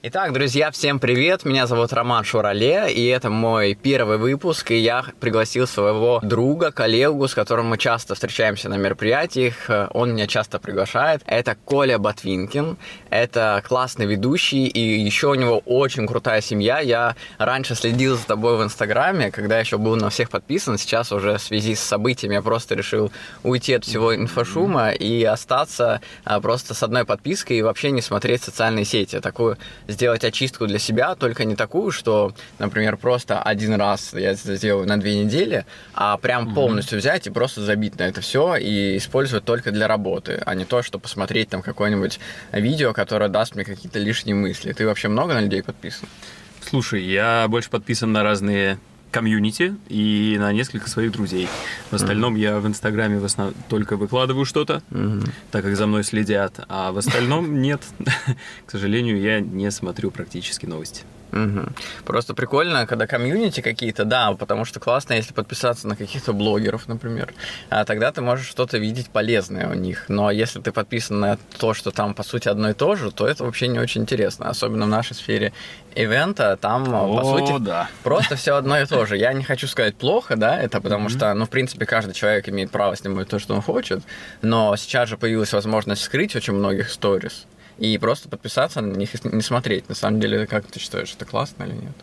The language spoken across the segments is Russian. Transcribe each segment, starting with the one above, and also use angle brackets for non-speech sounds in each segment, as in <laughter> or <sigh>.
Итак, друзья, всем привет! Меня зовут Роман Шурале, и это мой первый выпуск, и я пригласил своего друга, коллегу, с которым мы часто встречаемся на мероприятиях, он меня часто приглашает. Это Коля Ботвинкин, это классный ведущий, и еще у него очень крутая семья. Я раньше следил за тобой в Инстаграме, когда еще был на всех подписан, сейчас уже в связи с событиями я просто решил уйти от всего инфошума и остаться а, просто с одной подпиской и вообще не смотреть социальные сети. Такую сделать очистку для себя, только не такую, что, например, просто один раз я это сделаю на две недели, а прям полностью взять и просто забить на это все и использовать только для работы, а не то, что посмотреть там какое-нибудь видео, которое даст мне какие-то лишние мысли. Ты вообще много на людей подписан? Слушай, я больше подписан на разные комьюнити и на несколько своих друзей. В остальном mm-hmm. я в Инстаграме в основном только выкладываю что-то, mm-hmm. так как за мной следят, а в остальном нет. <laughs> К сожалению, я не смотрю практически новости. Угу. Просто прикольно, когда комьюнити какие-то, да, потому что классно, если подписаться на каких-то блогеров, например, а тогда ты можешь что-то видеть полезное у них. Но если ты подписан на то, что там по сути одно и то же, то это вообще не очень интересно, особенно в нашей сфере ивента, там О, по сути да. просто все одно и то же. Я не хочу сказать плохо, да, это потому mm-hmm. что, ну, в принципе, каждый человек имеет право снимать то, что он хочет, но сейчас же появилась возможность скрыть очень многих сторис и просто подписаться на них и не смотреть. На самом деле, как ты считаешь, это классно или нет?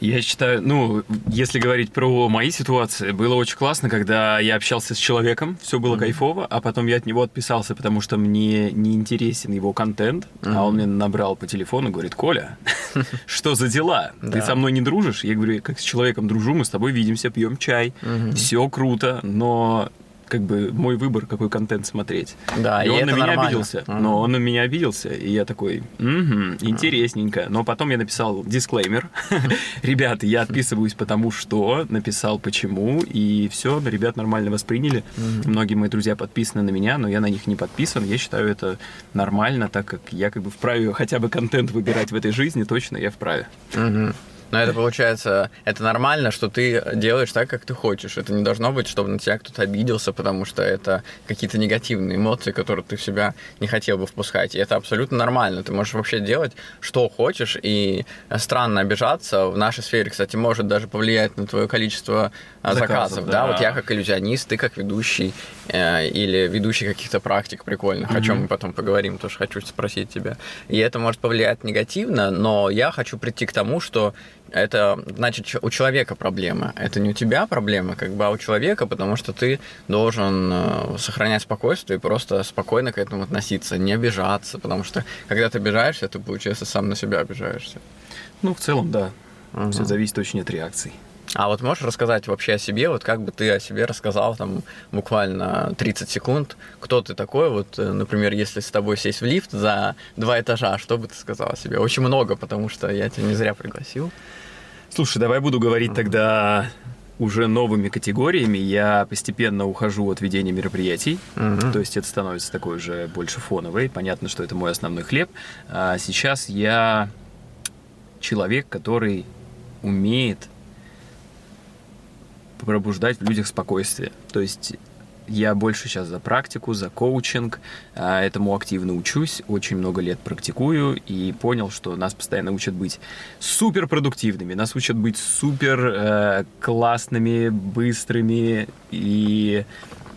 Я считаю, ну, если говорить про мои ситуации, было очень классно, когда я общался с человеком, все было mm-hmm. кайфово, а потом я от него отписался, потому что мне не интересен его контент, mm-hmm. а он мне набрал по телефону говорит, Коля, <laughs> что за дела? Ты со мной не дружишь? Я говорю, как с человеком дружу, мы с тобой видимся, пьем чай, все круто, но как бы мой выбор, какой контент смотреть. Да, и, и он на меня нормально. обиделся. Mm-hmm. Но он на меня обиделся, и я такой, угу, интересненько. Но потом я написал дисклеймер. <laughs> Ребята, я отписываюсь потому что, написал почему, и все, ребят нормально восприняли. Mm-hmm. Многие мои друзья подписаны на меня, но я на них не подписан. Я считаю это нормально, так как я как бы вправе хотя бы контент выбирать в этой жизни, точно я вправе. Mm-hmm. Но это получается, это нормально, что ты делаешь так, как ты хочешь. Это не должно быть, чтобы на тебя кто-то обиделся, потому что это какие-то негативные эмоции, которые ты в себя не хотел бы впускать. И это абсолютно нормально. Ты можешь вообще делать, что хочешь, и странно обижаться. В нашей сфере, кстати, может даже повлиять на твое количество а, заказов. заказов да. да, вот я как иллюзионист, ты как ведущий или ведущий каких-то практик прикольных, mm-hmm. о чем мы потом поговорим, тоже хочу спросить тебя. И это может повлиять негативно, но я хочу прийти к тому, что это значит у человека проблема. Это не у тебя проблема, как бы, а у человека, потому что ты должен э, сохранять спокойствие и просто спокойно к этому относиться, не обижаться, потому что когда ты обижаешься, ты, получается, сам на себя обижаешься. Ну, в целом, да. Угу. Все зависит очень от реакций. А вот можешь рассказать вообще о себе, вот как бы ты о себе рассказал там буквально 30 секунд, кто ты такой, вот, э, например, если с тобой сесть в лифт за два этажа, что бы ты сказал о себе? Очень много, потому что я тебя не зря пригласил. Слушай, давай буду говорить тогда уже новыми категориями. Я постепенно ухожу от ведения мероприятий, uh то есть это становится такой уже больше фоновый. Понятно, что это мой основной хлеб. А сейчас я человек, который умеет пробуждать в людях спокойствие. То есть я больше сейчас за практику, за коучинг, а, этому активно учусь, очень много лет практикую и понял, что нас постоянно учат быть супер продуктивными, нас учат быть супер э, классными, быстрыми, и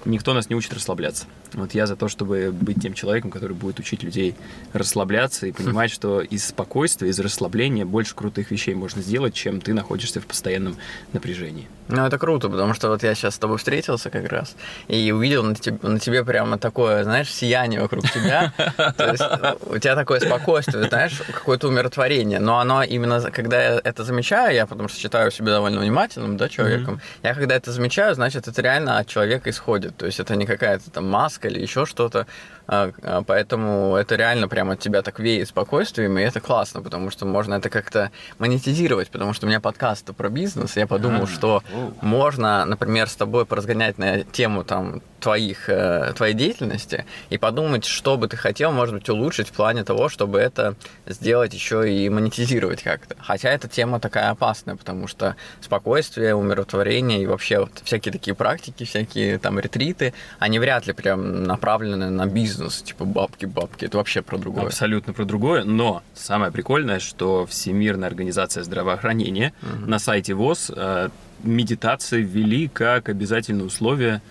никто нас не учит расслабляться. Вот я за то, чтобы быть тем человеком, который будет учить людей расслабляться и понимать, <laughs> что из спокойствия, из расслабления больше крутых вещей можно сделать, чем ты находишься в постоянном напряжении. Ну, это круто, потому что вот я сейчас с тобой встретился как раз и увидел на тебе, на тебе прямо такое, знаешь, сияние вокруг тебя. <laughs> То есть у тебя такое спокойствие, знаешь, какое-то умиротворение. Но оно именно, когда я это замечаю, я потому что считаю себя довольно внимательным, да, человеком, я когда это замечаю, значит, это реально от человека исходит. То есть это не какая-то там маска, подсказка или еще что-то. А, а, поэтому это реально прямо от тебя так веет спокойствием, и это классно, потому что можно это как-то монетизировать, потому что у меня подкаст про бизнес, я подумал, что можно, например, с тобой поразгонять на тему там твоих, э, твоей деятельности и подумать, что бы ты хотел, может быть, улучшить в плане того, чтобы это сделать еще и монетизировать как-то. Хотя эта тема такая опасная, потому что спокойствие, умиротворение и вообще вот всякие такие практики, всякие там ретриты, они вряд ли прям направлены на бизнес, типа бабки-бабки. Это вообще про другое. Абсолютно про другое, но самое прикольное, что Всемирная организация здравоохранения угу. на сайте ВОЗ э, медитации ввели как обязательное условие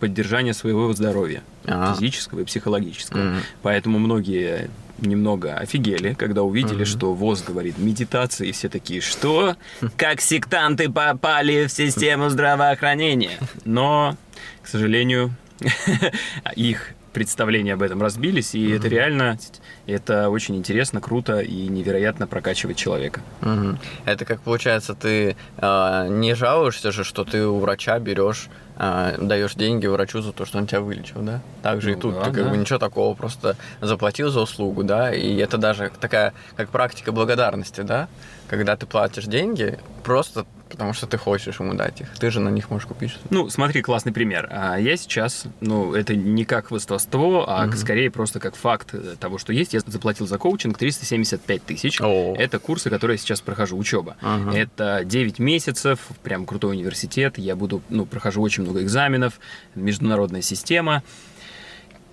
поддержания своего здоровья, А-а-а. физического и психологического. Mm-hmm. Поэтому многие немного офигели, когда увидели, mm-hmm. что ВОЗ говорит медитации, и все такие, что? Как сектанты попали в систему здравоохранения? Но, к сожалению, <laughs> их представления об этом разбились, и mm-hmm. это реально, это очень интересно, круто и невероятно прокачивает человека. Mm-hmm. Это как получается, ты э, не жалуешься же, что ты у врача берешь а, даешь деньги врачу за то, что он тебя вылечил, да? Так же ну, и тут, да, ты как да. бы ничего такого, просто заплатил за услугу, да, и это даже такая, как практика благодарности, да, когда ты платишь деньги, просто потому что ты хочешь ему дать их. Ты же на них можешь купить. Ну, смотри, классный пример. А я сейчас, ну, это не как хвостовство, а угу. скорее просто как факт того, что есть. Я заплатил за коучинг 375 тысяч. Это курсы, которые я сейчас прохожу, учеба. Угу. Это 9 месяцев, прям крутой университет. Я буду, ну, прохожу очень много экзаменов, международная система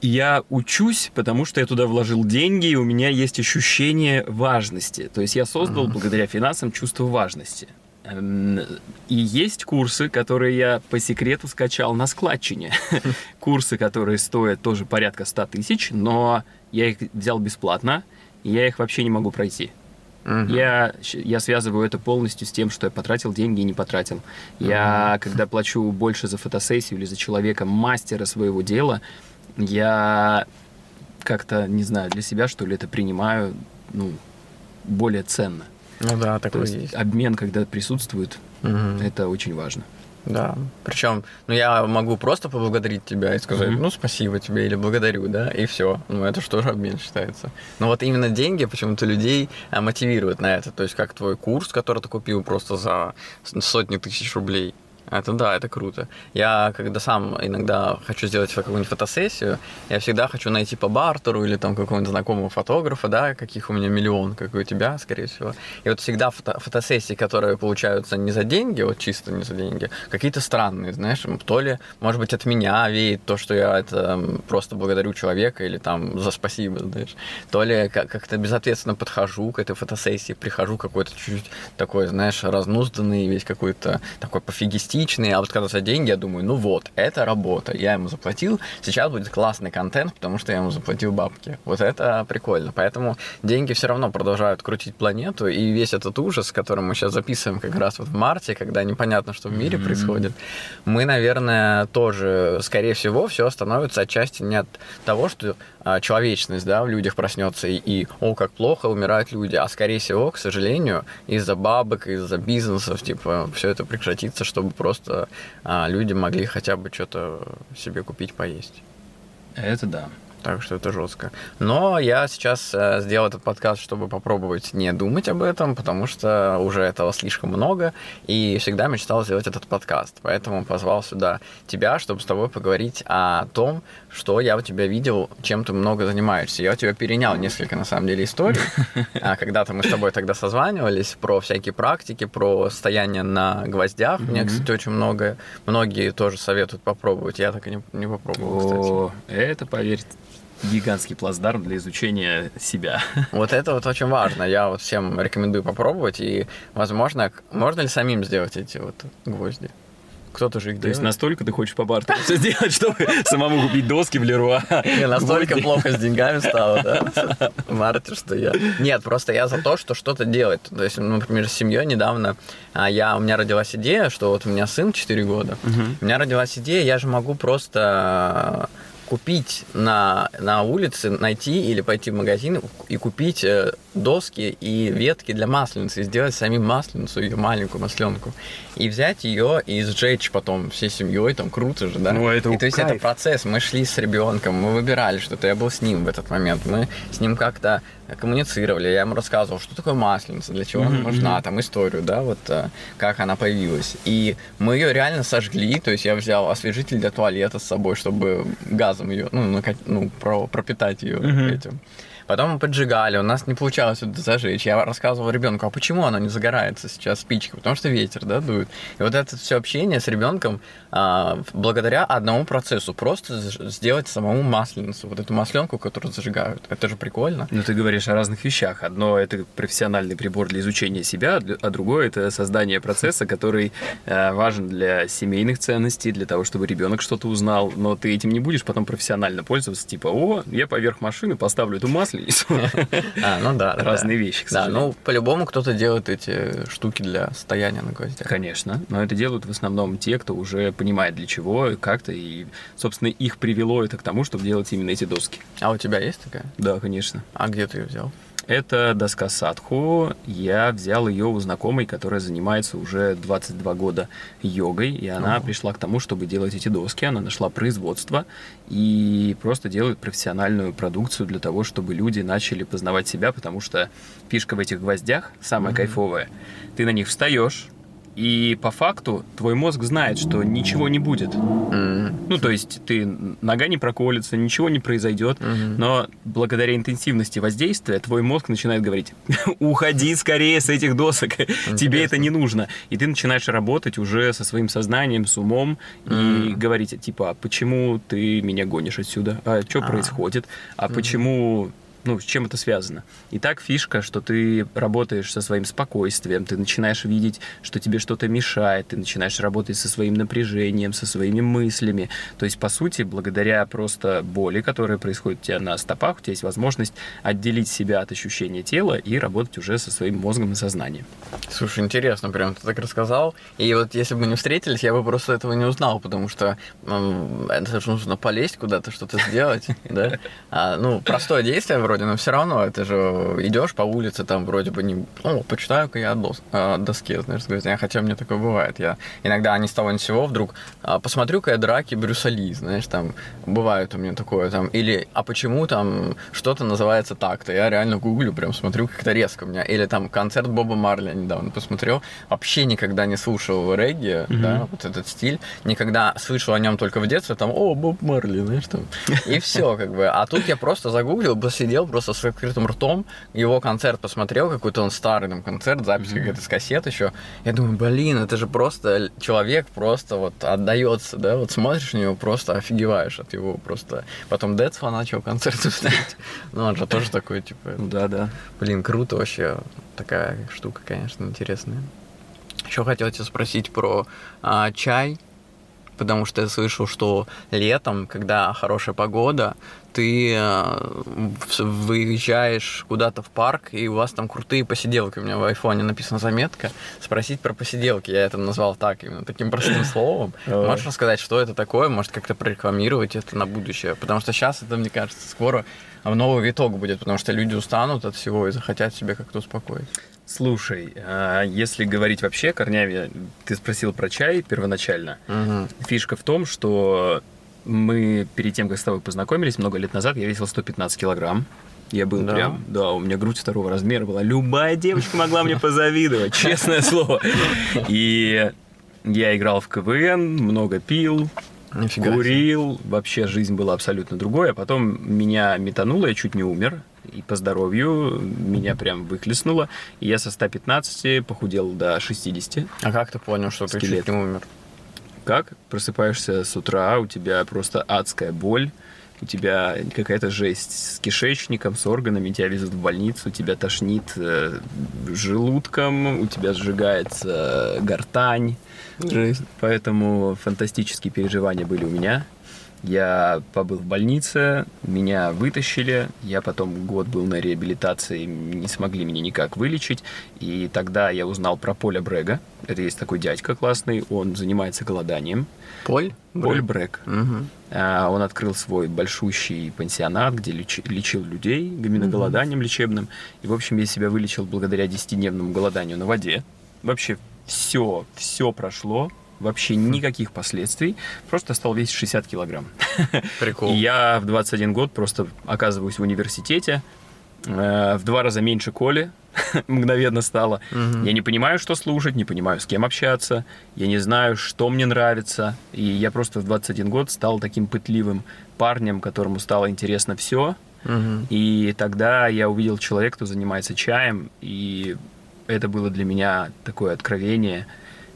я учусь, потому что я туда вложил деньги, и у меня есть ощущение важности. То есть я создал, mm-hmm. благодаря финансам, чувство важности. Эм, и есть курсы, которые я по секрету скачал на складчине. <laughs> Курсы, которые стоят тоже порядка 100 тысяч, но я их взял бесплатно, и я их вообще не могу пройти. Uh-huh. Я, я связываю это полностью с тем, что я потратил деньги и не потратил. Uh-huh. Я, когда плачу больше за фотосессию или за человека, мастера своего дела, я как-то, не знаю, для себя, что ли, это принимаю ну, более ценно. Ну да, такой То есть, есть. Обмен, когда присутствует, угу. это очень важно. Да. Причем, ну, я могу просто поблагодарить тебя и сказать, mm-hmm. ну, спасибо тебе или благодарю, да, и все. Ну, это же обмен считается. Но вот именно деньги почему-то людей а, мотивируют на это. То есть, как твой курс, который ты купил просто за сотни тысяч рублей. Это да, это круто. Я, когда сам иногда хочу сделать какую-нибудь фотосессию, я всегда хочу найти по бартеру или там какого-нибудь знакомого фотографа, да, каких у меня миллион, как и у тебя, скорее всего. И вот всегда фото фотосессии, которые получаются не за деньги, вот чисто не за деньги, какие-то странные, знаешь, то ли, может быть, от меня веет то, что я это просто благодарю человека или там за спасибо, знаешь, то ли как-то безответственно подхожу к этой фотосессии, прихожу какой-то чуть-чуть такой, знаешь, разнузданный, весь какой-то такой пофигистичный реалистичные, а вот когда за деньги, я думаю, ну вот, это работа, я ему заплатил, сейчас будет классный контент, потому что я ему заплатил бабки. Вот это прикольно. Поэтому деньги все равно продолжают крутить планету, и весь этот ужас, который мы сейчас записываем как раз вот в марте, когда непонятно, что в мире mm-hmm. происходит, мы, наверное, тоже, скорее всего, все становится отчасти не от того, что человечность, да, в людях проснется и, и, о, как плохо умирают люди, а скорее всего, к сожалению, из-за бабок, из-за бизнесов, типа, все это прекратится, чтобы просто а, люди могли хотя бы что-то себе купить, поесть. Это да. Так что это жестко. Но я сейчас э, сделал этот подкаст, чтобы попробовать не думать об этом, потому что уже этого слишком много, и всегда мечтал сделать этот подкаст. Поэтому позвал сюда тебя, чтобы с тобой поговорить о том, что я у тебя видел, чем ты много занимаешься. Я у тебя перенял несколько, на самом деле, историй. <laughs> А когда-то мы с тобой тогда созванивались про всякие практики, про стояние на гвоздях. Mm-hmm. Мне, кстати, очень много, многие тоже советуют попробовать. Я так и не, не попробовал, О, кстати. Это, поверь, гигантский плацдарм для изучения себя. <laughs> Вот это вот очень важно. Я вот всем рекомендую попробовать. И, возможно, можно ли самим сделать эти вот гвозди? Кто-то же их То делает. есть настолько ты хочешь по бартеру все сделать, чтобы самому купить доски в Леруа? Не, настолько плохо с деньгами стало, да? Марте, что я... Нет, просто я за то, что что-то делать. То есть, например, с семьей недавно а я, у меня родилась идея, что вот у меня сын 4 года, у меня родилась идея, я же могу просто купить на, на улице, найти или пойти в магазин и купить э, доски и ветки для масленицы, и сделать самим масленицу, ее маленькую масленку, и взять ее и сжечь потом всей семьей, там круто же, да? Ну, это и то есть кайф. это процесс, мы шли с ребенком, мы выбирали что-то, я был с ним в этот момент, мы с ним как-то коммуницировали, я ему рассказывал, что такое масленица, для чего она нужна, там историю, да, вот э, как она появилась. И мы ее реально сожгли, то есть я взял освежитель для туалета с собой, чтобы газом ее, ну, нака- ну про- пропитать ее Мгм. этим. Потом мы поджигали, у нас не получалось это зажечь. Я рассказывал ребенку, а почему оно не загорается сейчас спичка? Потому что ветер, да, дует. И вот это все общение с ребенком а, благодаря одному процессу, просто сделать самому масленицу, вот эту масленку, которую зажигают. Это же прикольно. Ну, ты говоришь о разных вещах. Одно – это профессиональный прибор для изучения себя, а а другое – это создание процесса, <laughs> который э, важен для семейных ценностей, для того, чтобы ребенок что-то узнал. Но ты этим не будешь потом профессионально пользоваться. Типа, о, я поверх машины поставлю эту масленицу. <laughs> А, ну да. Разные вещи, Да, ну по-любому кто-то делает эти штуки для стояния на гвоздях. Конечно, но это делают в основном те, кто уже понимает для чего, как-то, и, собственно, их привело это к тому, чтобы делать именно эти доски. А у тебя есть такая? Да, конечно. А где ты ее взял? Это доска Садху. Я взял ее у знакомой, которая занимается уже 22 года йогой, и она Ого. пришла к тому, чтобы делать эти доски. Она нашла производство и просто делает профессиональную продукцию для того, чтобы люди начали познавать себя, потому что фишка в этих гвоздях самая Мгм. кайфовая. Ты на них встаешь, и по факту твой мозг знает, что ничего не будет. М, Ну, то есть ты нога не проколется, ничего не произойдет, мгм. но благодаря интенсивности воздействия твой мозг начинает говорить, <laughs> уходи скорее с этих досок, тебе это не нужно. И ты начинаешь работать уже со своим сознанием, с умом и Мгм. говорить, типа, а почему ты меня гонишь отсюда? А что А. происходит? А почему ну, с чем это связано. И так фишка, что ты работаешь со своим спокойствием, ты начинаешь видеть, что тебе что-то мешает, ты начинаешь работать со своим напряжением, со своими мыслями. То есть, по сути, благодаря просто боли, которая происходит у тебя на стопах, у тебя есть возможность отделить себя от ощущения тела и работать уже со своим мозгом и сознанием. Слушай, интересно, прям ты так рассказал. И вот если бы мы не встретились, я бы просто этого не узнал, потому что м, это же нужно полезть куда-то, что-то сделать, <laughs> да? А, ну, простое действие вроде, но все равно это же идешь по улице, там вроде бы не... О, почитаю-ка я дос- о доске, знаешь, с гвоздями. хотя мне такое бывает. Я иногда ни с того ни с сего вдруг а, посмотрю-ка я драки Брюса Ли, знаешь, там бывает у меня такое, там, или а почему там что-то называется так-то, я реально гуглю, прям смотрю, как-то резко у меня, или там концерт Боба Марли недавно посмотрел, вообще никогда не слушал регги, Мгм. да, вот этот стиль, никогда слышал о нем только в детстве, там, о, Боб Марли, знаешь, там, и все, как бы, а тут я просто загуглил, посидел просто с открытым ртом, его концерт посмотрел, какой-то он старый там концерт, запись Мгм. какая-то с кассет еще, я думаю, блин, это же просто человек просто вот отдается, да, вот смотришь на него, просто офигеваешь от его просто. Потом Децла начал концерты <laughs> ставить. Ну, он же тоже такой, типа, Ну да, да. блин, круто вообще. Такая штука, конечно, интересная. Еще хотел тебя спросить про а, чай, потому что я слышал, что летом, когда хорошая погода, ты в- выезжаешь куда-то в парк, и у вас там крутые посиделки. У меня в айфоне написана заметка. Спросить про посиделки. Я это назвал так, именно таким простым <laughs> словом. Можешь рассказать, что это такое? Может, как-то прорекламировать это на будущее? Потому что сейчас это, мне кажется, скоро новый виток будет, потому что люди устанут от всего и захотят себя как-то успокоить. Слушай, а если говорить вообще корнями, ты спросил про чай первоначально. Мгм. Фишка в том, что мы перед тем, как с тобой познакомились, много лет назад, я весил 115 килограмм. Я был Да? прям, да, у меня грудь второго размера была. Любая девочка могла мне позавидовать, <laughs> честное слово. И я играл в КВН, много пил, Нифига курил. Вообще жизнь была абсолютно другой. А потом меня метануло, я чуть не умер. И по здоровью меня прям выхлестнуло. И я со 115 похудел до 60. А как ты понял, что ты Скелет. чуть не умер? Как? Просыпаешься с утра, у тебя просто адская боль, у тебя какая-то жесть с кишечником, с органами, тебя везут в больницу, тебя тошнит э, желудком, у тебя сжигается гортань. Жесть. Поэтому фантастические переживания были у меня. Я побыл в больнице, меня вытащили, я потом год был на реабилитации, не смогли меня никак вылечить, и тогда я узнал про Поля Брега. Это есть такой дядька классный, он занимается голоданием. Поль? Поль Брег. Угу. А, Он открыл свой большущий пансионат, где лечи- лечил людей именно голоданием лечебным. И, в общем, я себя вылечил благодаря 10-дневному голоданию на воде. Вообще все, все прошло, вообще никаких последствий. Просто стал весить 60 килограмм. <laughs> Прикол. И я в 21 год просто оказываюсь в университете, э, в два раза меньше Коли <laughs> мгновенно стало. Мгм. Я не понимаю, что слушать, не понимаю, с кем общаться, я не знаю, что мне нравится. И я просто в 21 год стал таким пытливым парнем, которому стало интересно все. Мгм. И тогда я увидел человека, кто занимается чаем, и это было для меня такое откровение.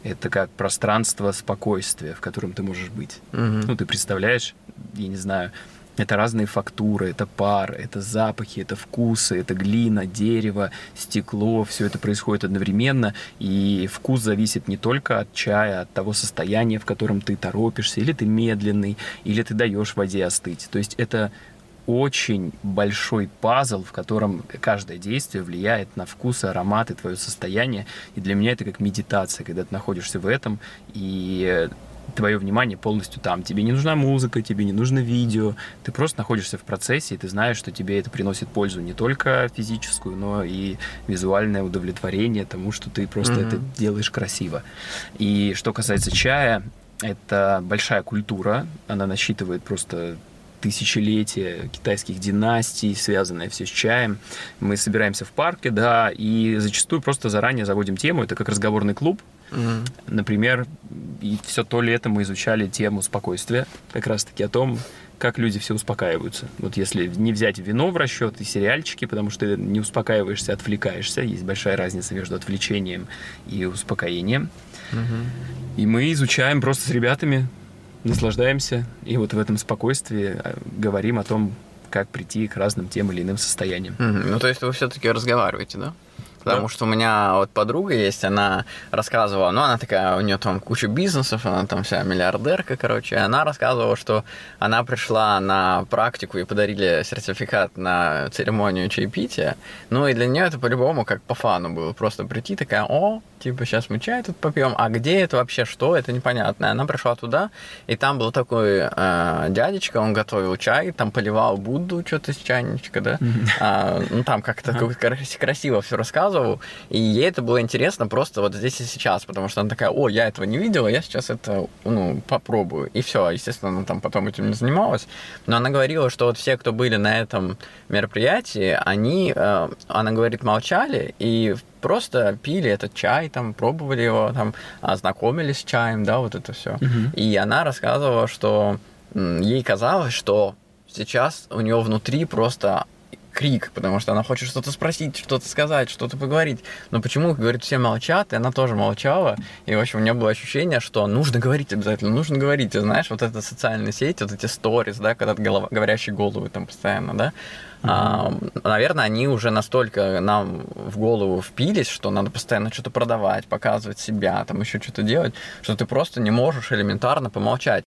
Это как пространство спокойствия, в котором ты можешь быть. Мгм. Ну, ты представляешь, я не знаю, это разные фактуры, это пар, это запахи, это вкусы, это глина, дерево, стекло, все это происходит одновременно, и вкус зависит не только от чая, от того состояния, в котором ты торопишься, или ты медленный, или ты даешь воде остыть. То есть это очень большой пазл, в котором каждое действие влияет на вкус, аромат и твое состояние. И для меня это как медитация, когда ты находишься в этом, и твое внимание полностью там. Тебе не нужна музыка, тебе не нужно видео. Ты просто находишься в процессе, и ты знаешь, что тебе это приносит пользу не только физическую, но и визуальное удовлетворение тому, что ты просто Мгм. это делаешь красиво. И что касается чая, это большая культура. Она насчитывает просто тысячелетия китайских династий, связанное все с чаем. Мы собираемся в парке, да, и зачастую просто заранее заводим тему. Это как разговорный клуб. Мгм. Например, и все то лето мы изучали тему спокойствия, как раз-таки о том, как люди все успокаиваются. Вот если не взять вино в расчет и сериальчики, потому что не успокаиваешься, отвлекаешься. Есть большая разница между отвлечением и успокоением. Мгм. И мы изучаем просто с ребятами, наслаждаемся, и вот в этом спокойствии э, говорим о том, как прийти к разным тем или иным состояниям. Мгм. Ну, то есть вы все-таки разговариваете, да? Потому Да. что у меня вот подруга есть, она рассказывала, ну, она такая, у нее там куча бизнесов, она там вся миллиардерка, короче, и она рассказывала, что она пришла на практику и подарили сертификат на церемонию чаепития, ну, и для нее это по-любому как по фану было, просто прийти такая, о, типа, сейчас мы чай тут попьем, а где это вообще, что, это непонятно. И она пришла туда, и там был такой э, дядечка, он готовил чай, там поливал Будду что-то с чайничка, да, а, ну, там как-то крас- красиво все рассказывал, и ей это было интересно просто вот здесь и сейчас, потому что она такая, о, я этого не видела, я сейчас это, ну, попробую, и все, естественно, она там потом этим не занималась, но она говорила, что вот все, кто были на этом мероприятии, они, э, она говорит, молчали и просто пили этот чай, там, пробовали его, там, ознакомились с чаем, да, вот это все. Мгм. И она рассказывала, что ей казалось, что сейчас у нее внутри просто крик, потому что она хочет что-то спросить, что-то сказать, что-то поговорить. Но почему, говорит, все молчат, и она тоже молчала. И, в общем, у меня было ощущение, что нужно говорить обязательно, нужно говорить. И знаешь, вот эта социальная сеть, вот эти сторис, да, когда голова, говорящие головы там постоянно, да, а, наверное, они уже настолько нам в голову впились, что надо постоянно что-то продавать, показывать себя, там еще что-то делать, что ты просто не можешь элементарно помолчать.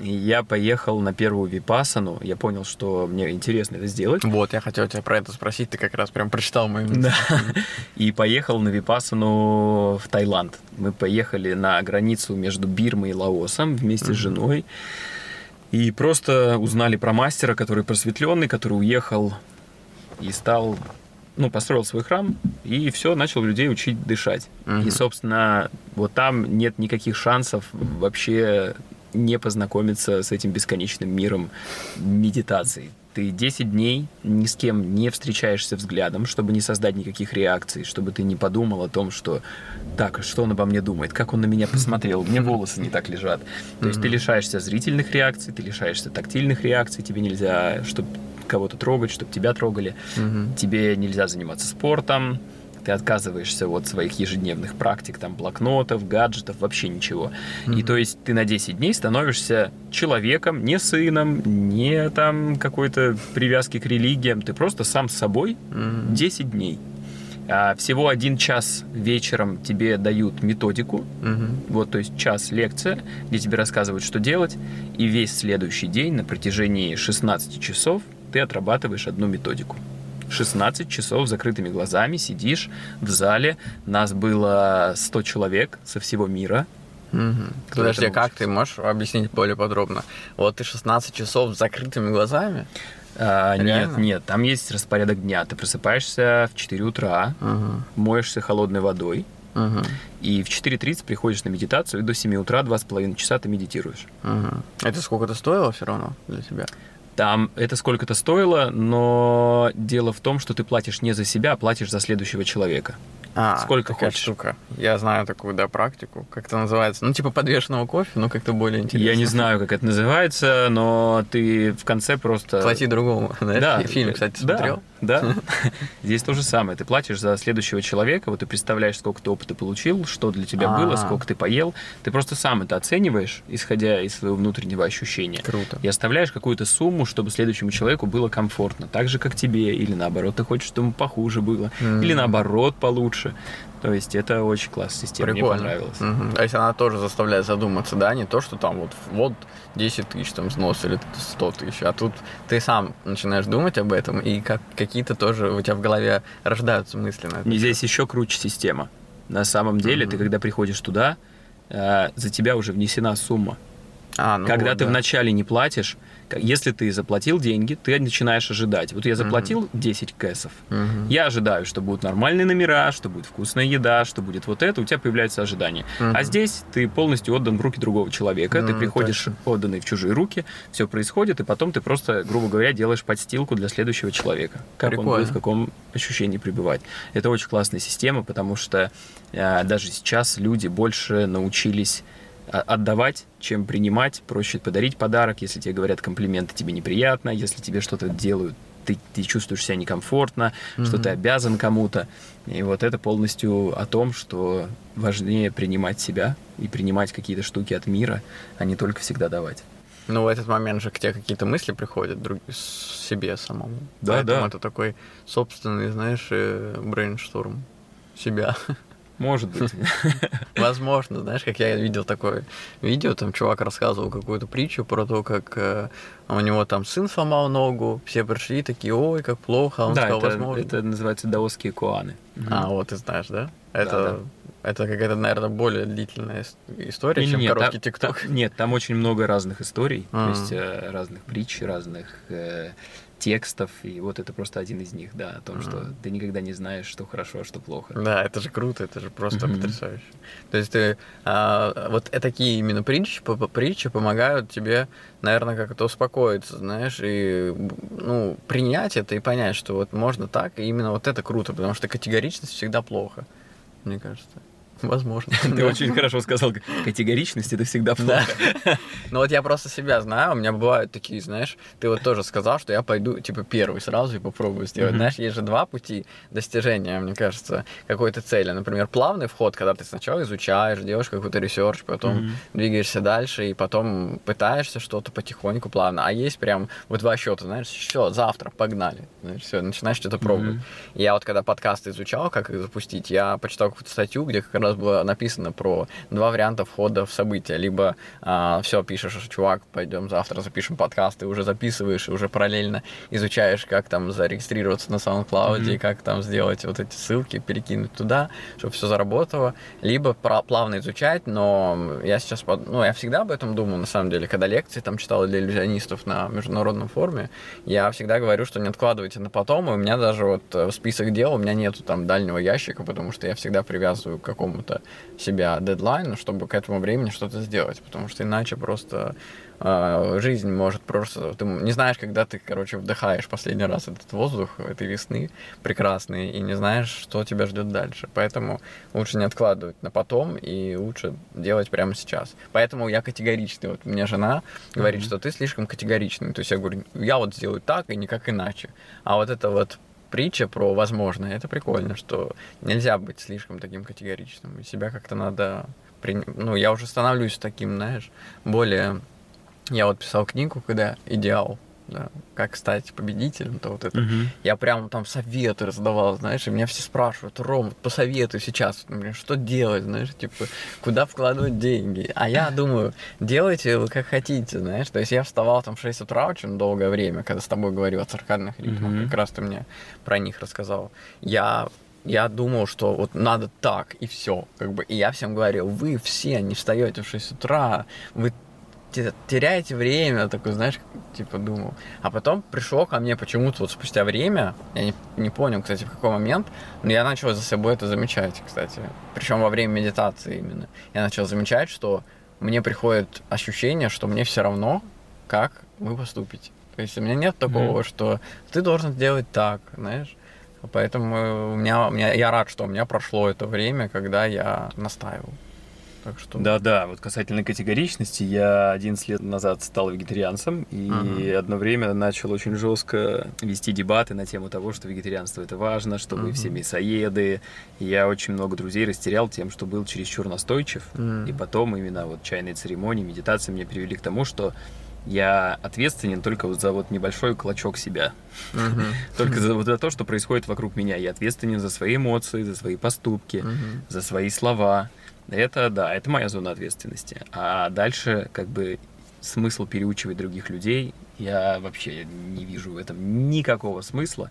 И я поехал на первую випасану, я понял, что мне интересно это сделать. Вот, я хотел тебя про это спросить, ты как раз прям прочитал мою <laughs> Да. И поехал на Випасану в Таиланд. Мы поехали на границу между Бирмой и Лаосом вместе с женой. И просто узнали про мастера, который просветленный, который уехал и стал, ну, построил свой храм, и все, начал людей учить дышать. Мгм. И, собственно, вот там нет никаких шансов вообще не познакомиться с этим бесконечным миром медитации. Ты 10 дней ни с кем не встречаешься взглядом, чтобы не создать никаких реакций, чтобы ты не подумал о том, что так, а что он обо мне думает, как он на меня посмотрел, мне волосы не так лежат. То есть ты лишаешься зрительных реакций, ты лишаешься тактильных реакций, тебе нельзя, чтобы кого-то трогать, чтобы тебя трогали, тебе нельзя заниматься спортом, ты отказываешься от своих ежедневных практик, там, блокнотов, гаджетов, вообще ничего. И Мгм. то есть ты на 10 дней становишься человеком, не сыном, не там какой-то привязки к религиям, ты просто сам с собой Мгм. 10 дней. А, всего один час вечером тебе дают методику, Мгм. вот, то есть час лекция, где тебе рассказывают, что делать, и весь следующий день на протяжении 16 часов ты отрабатываешь одну методику. 16 часов с закрытыми глазами сидишь в зале. Нас было 100 человек со всего мира. Кто Подожди, этому как ты можешь объяснить более подробно? Вот ты 16 часов с закрытыми глазами? А, нет, Реально? нет, там есть распорядок дня. Ты просыпаешься в 4 утра, Мгм. моешься холодной водой, Мгм. и в 4.30 приходишь на медитацию, и до 7 утра 2,5 часа ты медитируешь. Мгм. Это сколько-то стоило все равно для тебя? Там это сколько-то стоило, но дело в том, что ты платишь не за себя, а платишь за следующего человека. А, Сколько хочешь. штука. Я знаю такую, да, практику. Как это называется? Ну, типа подвешенного кофе, но как-то более интересно. Я не знаю, как это называется, но ты в конце просто... Плати другому. <laughs> Знаешь, Да, фильм, кстати, смотрел. Да, <laughs> здесь то же самое. Ты платишь за следующего человека, вот ты представляешь, сколько ты опыта получил, что для тебя было, А. сколько ты поел. Ты просто сам это оцениваешь, исходя из своего внутреннего ощущения. Круто. И оставляешь какую-то сумму, чтобы следующему человеку было комфортно. Так же, как тебе. Или наоборот, ты хочешь, чтобы ему похуже было. Или наоборот, получше. То есть это очень классная система. Мне Прикольно. понравилось. Мгм. То есть она тоже заставляет задуматься, да, не то, что там вот, вот 10 тысяч там взнос или 100 тысяч, а тут ты сам начинаешь думать об этом, и как какие-то тоже у тебя в голове рождаются мысли на это. И здесь еще круче система. На самом деле, ты Мгм. когда приходишь туда, э, за тебя уже внесена сумма. А, ну Когда вот, ты да. вначале не платишь, если ты заплатил деньги, ты начинаешь ожидать. Вот я заплатил 10 кэсов. Мгм. Я ожидаю, что будут нормальные номера, что будет вкусная еда, что будет вот это, у тебя появляется ожидание. Мгм. А здесь ты полностью отдан в руки другого человека, ты Ну, приходишь точно. отданный в чужие руки, все происходит, и потом ты просто, грубо говоря, делаешь подстилку для следующего человека. Как он Прикольно. будет, в каком ощущении пребывать. Это очень классная система, потому что э, даже сейчас люди больше научились отдавать, чем принимать. Проще подарить подарок, если тебе говорят комплименты, тебе неприятно, если тебе что-то делают, ты, ты чувствуешь себя некомфортно, что Мгм. ты обязан кому-то. И вот это полностью о том, что важнее принимать себя и принимать какие-то штуки от мира, а не только всегда давать. Ну, в этот момент же к тебе какие-то мысли приходят друг... себе самому. Да, Поэтому да. это такой собственный, знаешь, э, брейншторм себя. <laughs> Может быть. <laughs> Возможно, знаешь, как я видел такое видео, там чувак рассказывал какую-то притчу про то, как э, у него там сын сломал ногу, все пришли такие, ой, как плохо, а он Да, сказал, это, возможно. это называется даосские коаны. А, вот ты знаешь, да? Это, это какая-то, наверное, более длительная ис- история, Не, чем не, короткий тикток. нет, там очень много разных историй, А. то есть э, разных притч, разных э, текстов, и вот это просто один из них, да, о том, что Мгм. ты никогда не знаешь, что хорошо, а что плохо. Да, это же круто, это же просто Мгм. потрясающе. То есть ты а, вот э- такие именно притчи, притчи помогают тебе, наверное, как-то успокоиться, знаешь, и ну принять это и понять, что вот можно так, и именно вот это круто, потому что категоричность всегда плохо, мне кажется. Возможно. <laughs> Ты очень хорошо сказал, категоричность это всегда Да. плохо. <laughs> Ну вот я просто себя знаю, у меня бывают такие, знаешь, ты вот тоже сказал, что я пойду, типа, первый сразу и попробую сделать. Знаешь, есть же два пути достижения, мне кажется, какой-то цели. Например, плавный вход, когда ты сначала изучаешь, делаешь какой-то research, потом двигаешься дальше и потом пытаешься что-то потихоньку, плавно. А есть прям вот два счета, знаешь, все, завтра, погнали. Все, начинаешь что-то пробовать. Я вот когда подкасты изучал, как их запустить, я почитал какую-то статью, где как раз было написано про два варианта входа в события. Либо все, пишешь, чувак, пойдем завтра запишем подкаст, ты уже записываешь и уже параллельно изучаешь, как там зарегистрироваться на SoundCloud, Мгм. и как там сделать вот эти ссылки, перекинуть туда, чтобы все заработало. Либо плавно изучать, но я сейчас, ну, я всегда об этом думал, на самом деле, когда лекции там читал для иллюзионистов на международном форуме, я всегда говорю, что не откладывайте на потом, и у меня даже вот э, список дел, у меня нету там дальнего ящика, потому что я всегда привязываю к какому-то себя дедлайну, чтобы к этому времени что-то сделать, потому что иначе просто э, жизнь может просто... Ты не знаешь, когда ты, короче, вдыхаешь последний раз этот воздух этой весны прекрасный, и не знаешь, что тебя ждет дальше. Поэтому лучше не откладывать на потом, и лучше делать прямо сейчас. Поэтому я категоричный. Вот мне жена говорит, Мгм. что ты слишком категоричный. То есть я говорю, я вот сделаю так и никак иначе. А вот это вот притча про возможное, это прикольно, что нельзя быть слишком таким категоричным. И себя как-то надо... прин- Ну, я уже становлюсь таким, знаешь, более... Я вот писал книгу, когда «Идеал». Да, как стать победителем, то вот это. Мгм. Я прям там советы раздавал, знаешь, и меня все спрашивают, Ром, посоветуй сейчас, например, что делать, знаешь, типа, куда вкладывать деньги. А я <laughs> думаю, делайте вы как хотите, знаешь. То есть я вставал там в 6 утра очень долгое время, когда с тобой говорил о циркадных ритмах, Мгм. как раз ты мне про них рассказал. Я я думал, что вот надо так, и все. Как бы, и я всем говорил, вы все не встаете в 6 утра, вы теряете время, такой, знаешь, типа думал. А потом пришло ко мне почему-то вот спустя время, я не, не понял, кстати, в какой момент, но я начал за собой это замечать, кстати. Причем во время медитации именно. Я начал замечать, что мне приходит ощущение, что мне все равно, как вы поступите. То есть у меня нет такого, Мгм. что ты должен сделать так, знаешь. Поэтому у меня, у меня, я рад, что у меня прошло это время, когда я настаивал. Так что... Да-да, вот касательно категоричности, я 11 лет назад стал вегетарианцем и Мгм. одно время начал очень жестко вести дебаты на тему того, что вегетарианство это важно, что мы Мгм. все мясоеды. И я очень много друзей растерял тем, что был чересчур настойчив. М. И потом именно вот чайные церемонии, медитации меня привели к тому, что я ответственен только вот за вот небольшой клочок себя. <laughs> Только за вот за то, что происходит вокруг меня. Я ответственен за свои эмоции, за свои поступки за свои слова. Это, да, это моя зона ответственности. А дальше, как бы, смысл переучивать других людей, я вообще не вижу в этом никакого смысла.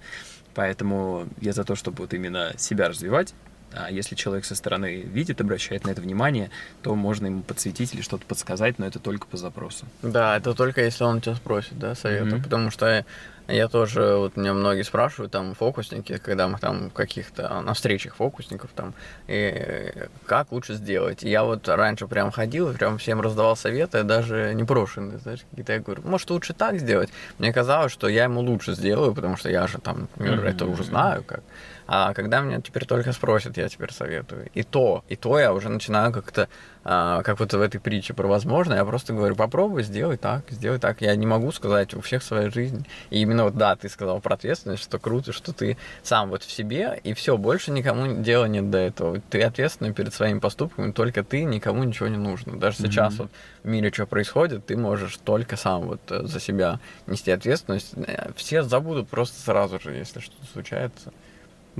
Поэтому я за то, чтобы вот именно себя развивать. А если человек со стороны видит, обращает на это внимание, то можно ему подсветить или что-то подсказать, но это только по запросу. Да, это только если он тебя спросит, да, совета. Мгм. Потому что я тоже, вот меня многие спрашивают, там, фокусники, когда мы там каких-то, на встречах фокусников там, и как лучше сделать. И я вот раньше прям ходил, прям всем раздавал советы, даже непрошенные, знаешь, какие-то. Я говорю, может, лучше так сделать? Мне казалось, что я ему лучше сделаю, потому что я же там, например, это уже знаю как. А когда меня теперь только спросят, я теперь советую. И то, и то я уже начинаю как-то, а, как вот в этой притче про возможно, я просто говорю, попробуй, сделай так, сделай так. Я не могу сказать, у всех своя жизнь. И именно вот, да, ты сказал про ответственность, что круто, что ты сам вот в себе, и все, больше никому дела нет до этого. Ты ответственный перед своими поступками, только ты, никому ничего не нужно. Даже сейчас Мгм. вот в мире что происходит, ты можешь только сам вот э, за себя нести ответственность. Э, Все забудут просто сразу же, если что-то случается.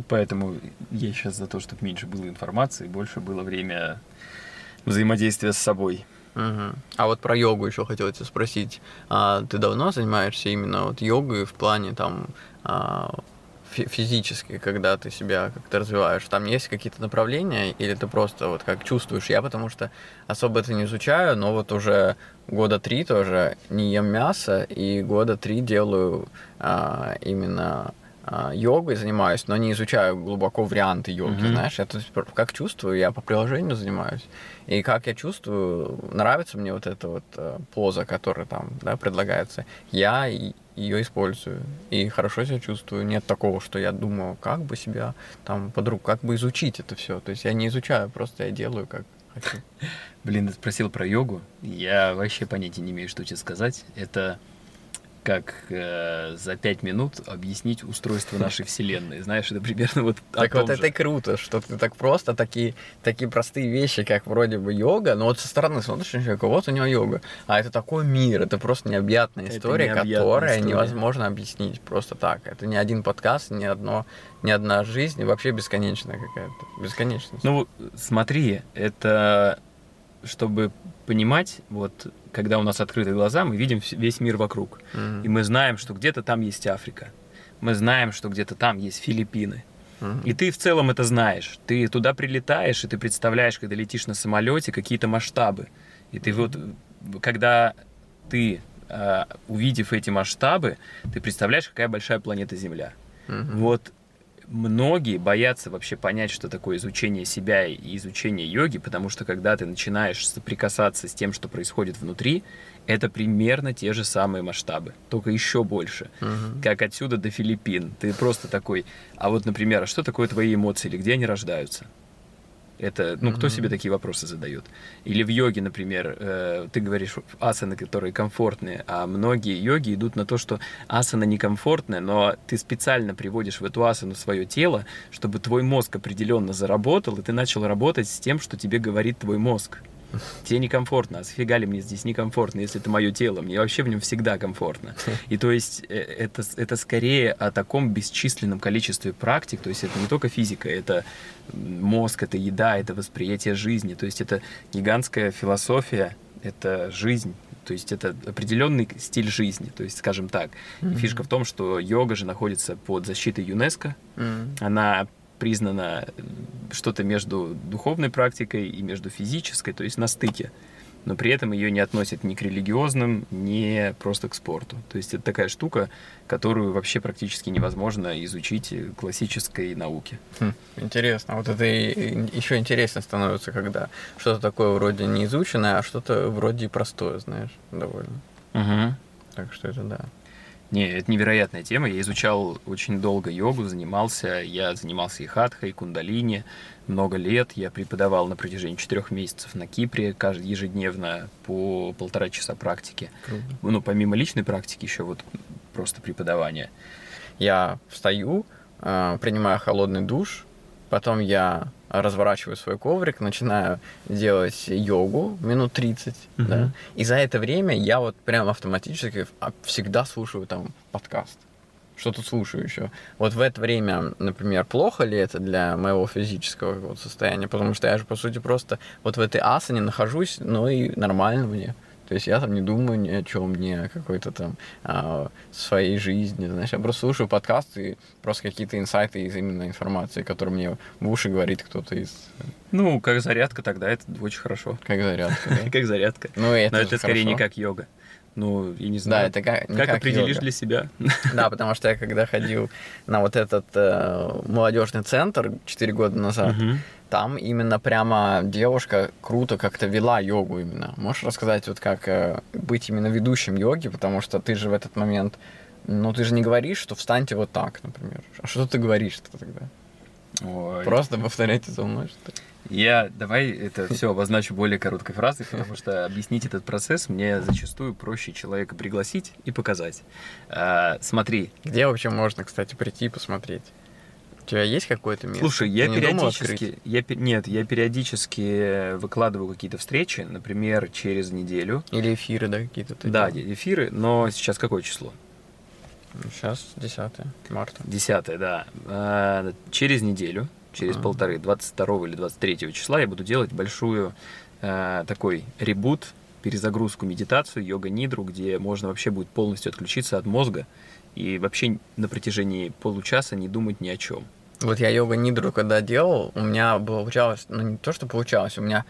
Поэтому я сейчас за то, чтобы меньше было информации, больше было время взаимодействия с собой. Мгм. А вот про йогу еще хотел тебя спросить. А ты давно занимаешься именно вот йогой в плане там а, фи- физически, когда ты себя как-то развиваешь? Там есть какие-то направления или ты просто вот как чувствуешь? Я потому что особо это не изучаю, но вот уже года три тоже не ем мясо и года три делаю а, именно йогой занимаюсь, но не изучаю глубоко варианты йоги, Мгм. знаешь, я пр- как чувствую, я по приложению занимаюсь. И как я чувствую, нравится мне вот эта вот э, поза, которая там, да, предлагается, я ее использую. И хорошо себя чувствую. Нет такого, что я думаю, как бы себя там подруг, как бы изучить это все. То есть я не изучаю, просто я делаю как хочу. <laughs> Блин, ты спросил про йогу. Я вообще понятия не имею, что тебе сказать. Это как э, за пять минут объяснить устройство нашей вселенной. Знаешь, это примерно вот Так вот это же. и круто, что ты так просто такие, такие простые вещи, как вроде бы йога, но вот со стороны смотришь на человека, вот у него йога, а это такой мир, это просто необъятная Это история, необъятная которая история. невозможно объяснить просто так. Это не один подкаст, ни одно, ни одна жизнь, вообще бесконечная какая-то, бесконечность. Ну, смотри, это чтобы понимать, вот когда у нас открыты глаза, мы видим весь мир вокруг. Мгм. И мы знаем, что где-то там есть Африка. Мы знаем, что где-то там есть Филиппины. Мгм. И ты в целом это знаешь. Ты туда прилетаешь, и ты представляешь, когда летишь на самолете, какие-то масштабы. И ты вот, когда ты, э, увидев эти масштабы, ты представляешь, какая большая планета Земля. Мгм. Вот многие боятся вообще понять, что такое изучение себя и изучение йоги, потому что когда ты начинаешь соприкасаться с тем, что происходит внутри, это примерно те же самые масштабы, только еще больше. Мгм. Как отсюда до Филиппин. Ты просто такой, а вот, например, а что такое твои эмоции или где они рождаются? Это, ну, кто Мгм. себе такие вопросы задает? Или в йоге, например, э, ты говоришь асаны, которые комфортные, а многие йоги идут на то, что асана некомфортная, но ты специально приводишь в эту асану свое тело, чтобы твой мозг определенно заработал, и ты начал работать с тем, что тебе говорит твой мозг. <laughs> Тебе некомфортно, а зафига ли мне здесь некомфортно, если это мое тело? Мне вообще в нем всегда комфортно. <laughs> И то есть э, это, это скорее о таком бесчисленном количестве практик, то есть это не только физика, это мозг, это еда, это восприятие жизни, то есть это гигантская философия, это жизнь, то есть это определенный стиль жизни, то есть, скажем так. Mm-hmm. фишка в том, что йога же находится под защитой ЮНЕСКО. Mm-hmm. Она признана что-то между духовной практикой и между физической, то есть на стыке. Но при этом ее не относят ни к религиозным, ни просто к спорту. То есть это такая штука, которую вообще практически невозможно изучить классической науке. Хм, интересно. Вот это еще интересно становится, когда что-то такое вроде неизученное, а что-то вроде простое, знаешь, довольно. Угу. Так что это да. Не, это невероятная тема. Я изучал очень долго йогу, занимался. Я занимался и хатхой, и кундалини много лет. Я преподавал на протяжении четырех месяцев на Кипре, каждый ежедневно по полтора часа практики. Круто. Ну, помимо личной практики, еще вот просто преподавание. Я встаю, а, принимаю холодный душ, потом я разворачиваю свой коврик, начинаю делать йогу минут 30, uh-huh. да, и за это время я вот прям автоматически всегда слушаю там подкаст. Что тут слушаю еще? Вот в это время, например, плохо ли это для моего физического вот состояния? Потому что я же, по сути, просто вот в этой асане нахожусь, ну и нормально мне. То есть я там не думаю ни о чем, ни о какой-то там а, своей жизни. Знаешь, я просто слушаю подкасты просто какие-то инсайты из именно информации, которую мне в уши говорит кто-то из... Ну, как зарядка тогда, это очень хорошо. Как зарядка, да? <laughs> Как зарядка. Ну, это Но это скорее не как йога. Ну, я не знаю. Да, это как, как, как определишь йога. для себя? <laughs> Да, потому что я когда ходил на вот этот э, молодежный центр 4 года назад, угу там именно прямо девушка круто как-то вела йогу именно. Можешь рассказать, вот как э, быть именно ведущим йоги, потому что ты же в этот момент, ну ты же не говоришь, что встаньте вот так, например. А что ты говоришь -то тогда? Ой. Просто повторяйте за мной, что ли? Я давай это все обозначу более короткой фразой, потому что объяснить этот процесс мне зачастую проще человека пригласить и показать. А, смотри. Где вообще можно, кстати, прийти и посмотреть? У тебя есть какое-то место? Слушай, я периодически, я, нет, я периодически выкладываю какие-то встречи, например, через неделю. Или эфиры, да, какие-то? Да, делал? эфиры, но сейчас какое число? Сейчас 10 марта. 10, да. А, через неделю, через а. полторы, 22 или 23 числа я буду делать большую а, такой ребут, перезагрузку медитацию, йога-нидру, где можно вообще будет полностью отключиться от мозга и вообще на протяжении получаса не думать ни о чем. Вот я йога нидру когда делал, у меня получалось, ну не то, что получалось, у меня,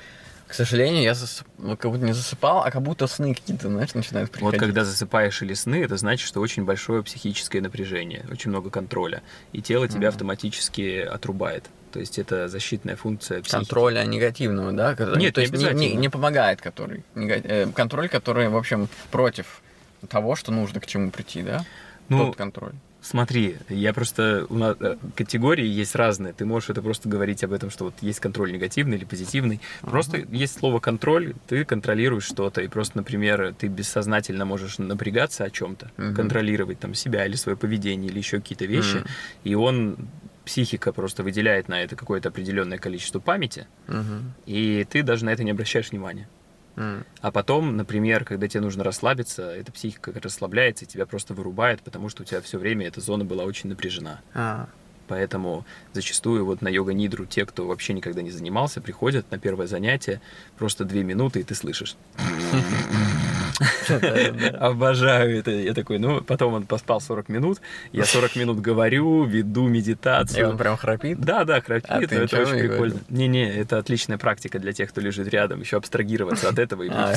к сожалению, я засып... Ну, как будто не засыпал, а как будто сны какие-то, знаешь, начинают приходить. Вот когда засыпаешь или сны, это значит, что очень большое психическое напряжение, очень много контроля, и тело тебя mm-hmm. автоматически отрубает. То есть это защитная функция психики. Контроля негативного, да? Нет, то есть не, не, не помогает который. Э, контроль, который, в общем, против того, что нужно к чему прийти, да? Ну, Тот контроль. Смотри, я просто... У нас э, категории есть разные. Ты можешь это просто говорить об этом, что вот есть контроль негативный или позитивный. Uh-huh. Просто есть слово контроль, ты контролируешь что-то. И просто, например, ты бессознательно можешь напрягаться о чем-то, uh-huh. контролировать там себя или свое поведение, или еще какие-то вещи. Uh-huh. И он психика просто выделяет на это какое-то определенное количество памяти, uh-huh. и ты даже на это не обращаешь внимания. А потом, например, когда тебе нужно расслабиться, эта психика расслабляется и тебя просто вырубает, потому что у тебя все время эта зона была очень напряжена. А. Поэтому зачастую вот на йога-нидру те, кто вообще никогда не занимался, приходят на первое занятие, просто две минуты, и ты слышишь. <laughs> Обожаю это. Я такой, ну, потом он поспал 40 минут, я 40 минут говорю, веду медитацию. И он прям храпит? Да, да, храпит, а это очень прикольно. Не-не, это отличная практика для тех, кто лежит рядом, еще абстрагироваться от этого и быть а.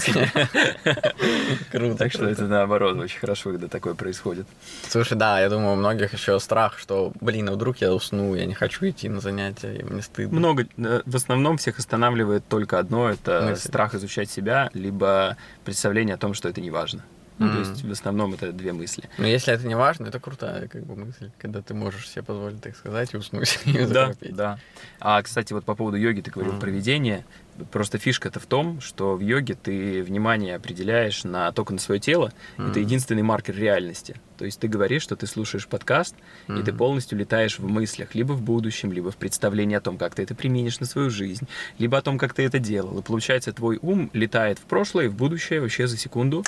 Круто. <laughs> Так что это наоборот, очень хорошо, когда такое происходит. Слушай, да, я думаю, у многих еще страх, что, блин, а вдруг я усну, я не хочу идти на занятия, и мне стыдно. Много, э, в основном всех останавливает только одно, это страх изучать себя, либо представление о том, что это не важно. Ну, Мгм. то есть в основном это две мысли. Но если это не важно, это крутая как бы мысль, когда ты можешь себе позволить, так сказать, и уснуть <laughs> и захрапеть. да. А, кстати, вот по поводу йоги ты говорил Мгм. про видение. Просто фишка-то в том, что в йоге ты внимание определяешь на, только на свое тело. Это Мгм. единственный маркер реальности. То есть ты говоришь, что ты слушаешь подкаст, и ты полностью летаешь в мыслях, либо в будущем, либо в представлении о том, как ты это применишь на свою жизнь, либо о том, как ты это делал. И получается, твой ум летает в прошлое и в будущее вообще за секунду.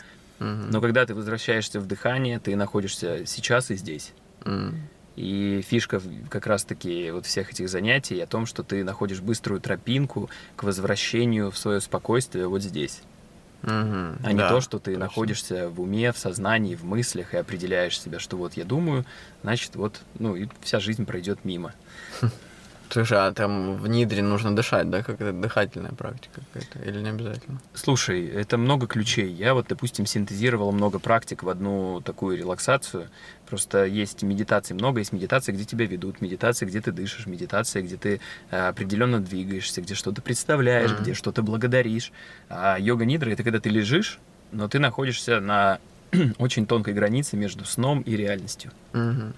Но когда ты возвращаешься в дыхание, ты находишься сейчас и здесь. М. И фишка как раз-таки вот всех этих занятий о том, что ты находишь быструю тропинку к возвращению в свое спокойствие вот здесь. Мгм. А не Да, то, что ты точно. находишься в уме, в сознании, в мыслях и определяешь себя, что вот я думаю, значит вот, ну и вся жизнь пройдет мимо. <laughs> Слушай, а там в нидре нужно дышать, да? Как это дыхательная практика какая-то? Или не обязательно? Слушай, это много ключей. Я вот, допустим, синтезировал много практик в одну такую релаксацию. Просто есть медитации много, есть медитации, где тебя ведут, медитации, где ты дышишь, медитации, где ты э, определенно двигаешься, где что-то представляешь, Мгм. где что-то благодаришь. А йога нидра это когда ты лежишь, но ты находишься на <clears throat> очень тонкой границе между сном и реальностью. Мгм.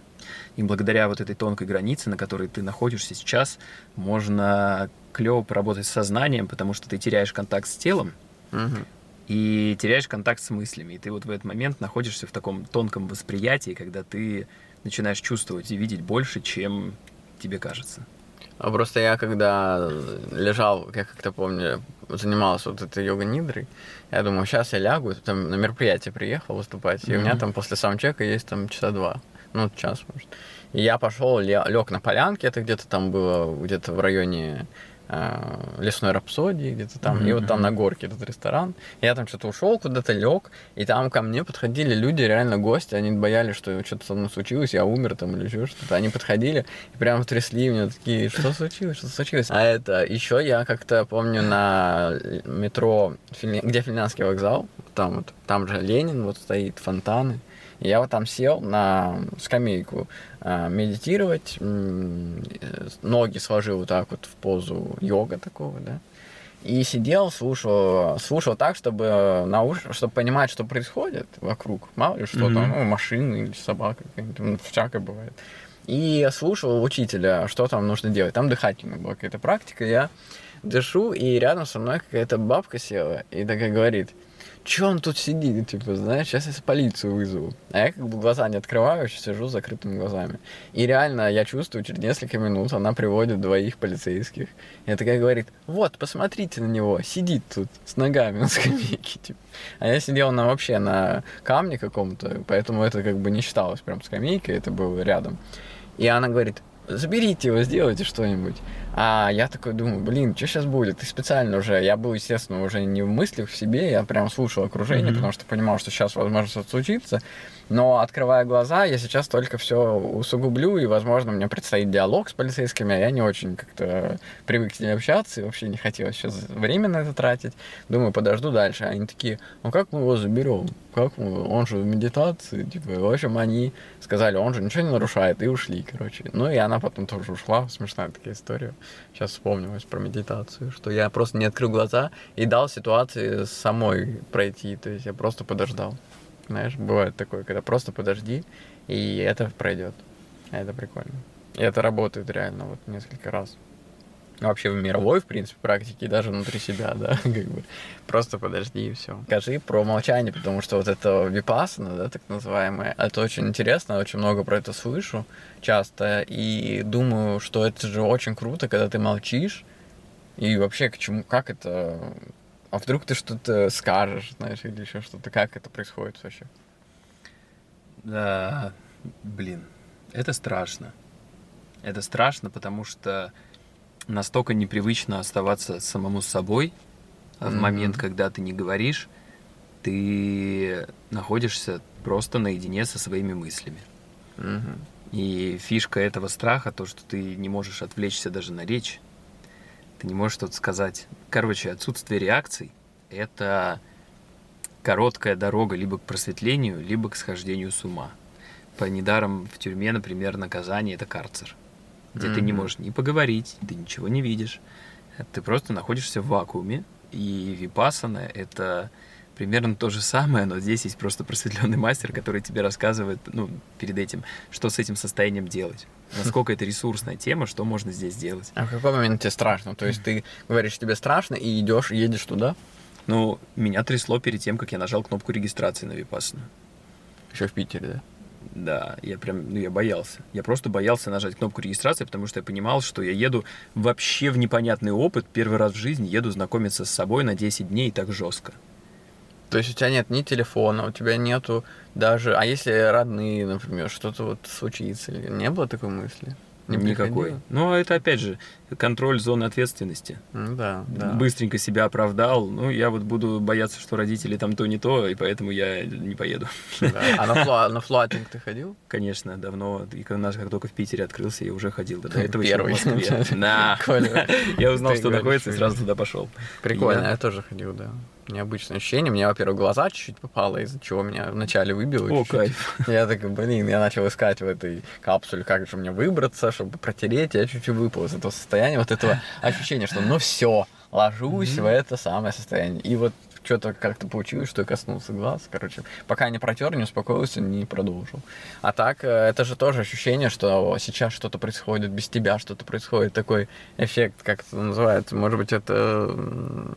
И благодаря вот этой тонкой границе, на которой ты находишься сейчас, можно клево поработать с сознанием, потому что ты теряешь контакт с телом, Мгм. и теряешь контакт с мыслями. И ты вот в этот момент находишься в таком тонком восприятии, когда ты начинаешь чувствовать и видеть больше, чем тебе кажется. А просто я когда лежал, я как-то помню, занимался вот этой йога-нидрой, я думаю, сейчас я лягу, там на мероприятие приехал выступать, и у меня там после саундчека есть там часа два, ну, час, может. И я пошел, лег на полянке, это где-то там было, где-то в районе э, лесной рапсодии, где-то там, и вот там на горке этот ресторан. Я там что-то ушел, куда-то лег, и там ко мне подходили люди, реально гости, они боялись, что что-то со мной случилось, я умер там или еще что-то. Они подходили и прям трясли меня такие, что случилось, что случилось. А это еще я как-то помню на метро, Финля- где финляндский вокзал, там вот, там же Ленин вот стоит, фонтаны. Я вот там сел на скамейку а, медитировать, э, ноги сложил вот так вот в позу йога такого, да. И сидел, слушал, слушал так, чтобы науш... чтобы понимать, что происходит вокруг. Мало ли что Мгм. там, ну, машины или собака, какая-нибудь, ну, всякое бывает. И слушал учителя, что там нужно делать. Там дыхательная была какая-то практика. Я дышу, и рядом со мной какая-то бабка села и такая говорит, Че он тут сидит, типа, знаешь, сейчас я полицию вызову. А я как бы глаза не открываю, сижу с закрытыми глазами. И реально я чувствую, через несколько минут она приводит двоих полицейских. И она такая говорит, вот, посмотрите на него, сидит тут с ногами на скамейке, типа. А я сидел на вообще на камне каком-то, поэтому это как бы не считалось прям скамейкой, это было рядом. И она говорит, заберите его, сделайте что-нибудь. А я такой думаю, блин, что сейчас будет? И специально уже, я был, естественно, уже не в мыслях в себе, я прям слушал окружение, Мгм. потому что понимал, что сейчас, возможно, что-то случится. Но, открывая глаза, я сейчас только все усугублю, и, возможно, мне предстоит диалог с полицейскими, а я не очень как-то привык с ними общаться, и вообще не хотел сейчас время на это тратить. Думаю, подожду дальше. Они такие, ну как мы его заберем? Как мы? Он же в медитации. Типа, в общем, они сказали, он же ничего не нарушает, и ушли, короче. Ну, и она потом тоже ушла. Смешная такая история. Сейчас вспомнилась про медитацию, что я просто не открыл глаза и дал ситуации самой пройти. То есть я просто подождал. Знаешь, бывает такое, когда просто подожди, и это пройдет. Это прикольно. И это работает реально вот несколько раз. Вообще в мировой, в принципе, практике, даже внутри себя, да, <laughs> как бы. Просто подожди и все. Скажи про молчание, потому что вот это випассана, да, так называемое, это очень интересно, очень много про это слышу часто, и думаю, что это же очень круто, когда ты молчишь, и вообще к чему, как это, а вдруг ты что-то скажешь, знаешь, или еще что-то, как это происходит вообще? Да, блин, это страшно. Это страшно, потому что настолько непривычно оставаться самому с собой, а в момент, когда ты не говоришь, ты находишься просто наедине со своими мыслями. Мгм. И фишка этого страха, то, что ты не можешь отвлечься даже на речь, ты не можешь что-то сказать. Короче, отсутствие реакций — это короткая дорога либо к просветлению, либо к схождению с ума. По недаром в тюрьме, например, наказание — это карцер, где ты не можешь ни поговорить, ты ничего не видишь. Ты просто находишься в вакууме, и випассана — это примерно то же самое, но здесь есть просто просветленный мастер, который тебе рассказывает, ну, перед этим, что с этим состоянием делать. Насколько это ресурсная тема, что можно здесь делать. А в какой момент тебе страшно? То есть ты говоришь, тебе страшно, и идешь, едешь туда? Ну, меня трясло перед тем, как я нажал кнопку регистрации на Випассану. Еще в Питере, да? Да, я прям, ну, я боялся. Я просто боялся нажать кнопку регистрации, потому что я понимал, что я еду вообще в непонятный опыт. Первый раз в жизни еду знакомиться с собой на 10 дней и так жестко. То есть у тебя нет ни телефона, у тебя нету даже... А если родные, например, что-то вот случится? Не было такой мысли? Не Никакой. Но ну, это, опять же, контроль зоны ответственности. Ну, да, да. Быстренько себя оправдал. Ну, я вот буду бояться, что родители там то не то, и поэтому я не поеду. Да. А на, фло, на флотинг ты ходил? Конечно, давно. И нас как только в Питере открылся, я уже ходил. До этого Первый. еще в Москве. <laughs> Да. <laughs> Я узнал, что находится, и сразу туда пошел. Прикольно, я тоже ходил, да необычное ощущение. Мне, во-первых, глаза чуть-чуть попало, из-за чего меня вначале выбило. О, чуть-чуть. кайф. <laughs> Я такой, блин, я начал искать в этой капсуле, как же мне выбраться, чтобы протереть. Я чуть-чуть выпал из этого состояния, вот этого ощущения, что ну все, ложусь в это самое состояние. И вот что-то как-то получилось, что я коснулся глаз. Короче, пока не протер, не успокоился, не продолжил. А так, э, это же тоже ощущение, что сейчас что-то происходит, без тебя что-то происходит. Такой эффект, как это называется. Может быть, это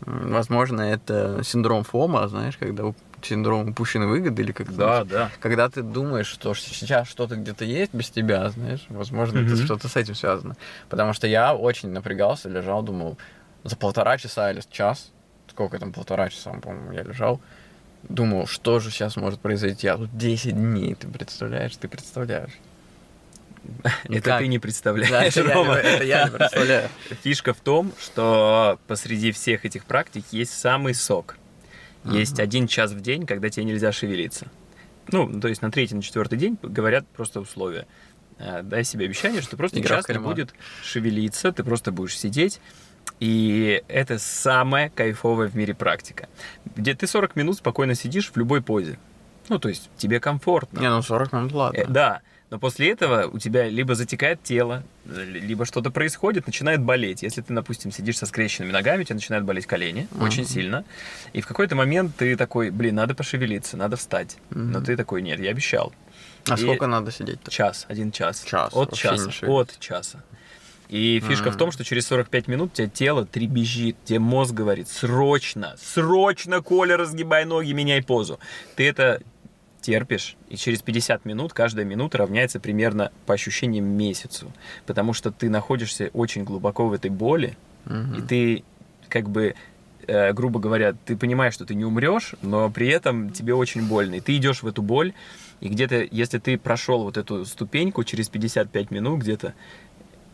Возможно, это синдром ФОМа, знаешь, когда синдром упущенной выгоды, или когда, да, да. когда ты думаешь, что сейчас что-то где-то есть без тебя, знаешь, возможно, mm-hmm. это что-то с этим связано. Потому что я очень напрягался, лежал, думал, за полтора часа или час, сколько там, полтора часа, по-моему, я лежал, думал, что же сейчас может произойти, а тут 10 дней, ты представляешь, ты представляешь. Это ты не представляешь, Рома. Это я не представляю. <laughs> Фишка в том, что посреди всех этих практик есть самый сок. Есть один час в день, когда тебе нельзя шевелиться. Ну, то есть на третий, на четвертый день говорят просто условия. Э, дай себе обещание, что просто час не будет шевелиться, ты просто будешь сидеть. И это самая кайфовая в мире практика. Где ты 40 минут спокойно сидишь в любой позе. Ну, то есть тебе комфортно. Не, ну 40 минут ладно. Э, да. Но после этого у тебя либо затекает тело, либо что-то происходит, начинает болеть. Если ты, допустим, сидишь со скрещенными ногами, у тебя начинают болеть колени uh-huh. очень сильно. И в какой-то момент ты такой, блин, надо пошевелиться, надо встать. Uh-huh. Но ты такой, нет, я обещал. А и сколько надо сидеть? -то? Час, один час. Час. От часа. От часа. И фишка mm. в том, что через 45 минут у тебя тело требежит, тебе мозг говорит, срочно, срочно, Коля, разгибай ноги, меняй позу. Ты это терпишь, и через 50 минут каждая минута равняется примерно по ощущениям месяцу, потому что ты находишься очень глубоко в этой боли, угу. и ты как бы э, грубо говоря, ты понимаешь, что ты не умрешь, но при этом тебе очень больно. И ты идешь в эту боль, и где-то, если ты прошел вот эту ступеньку через 55 минут где-то,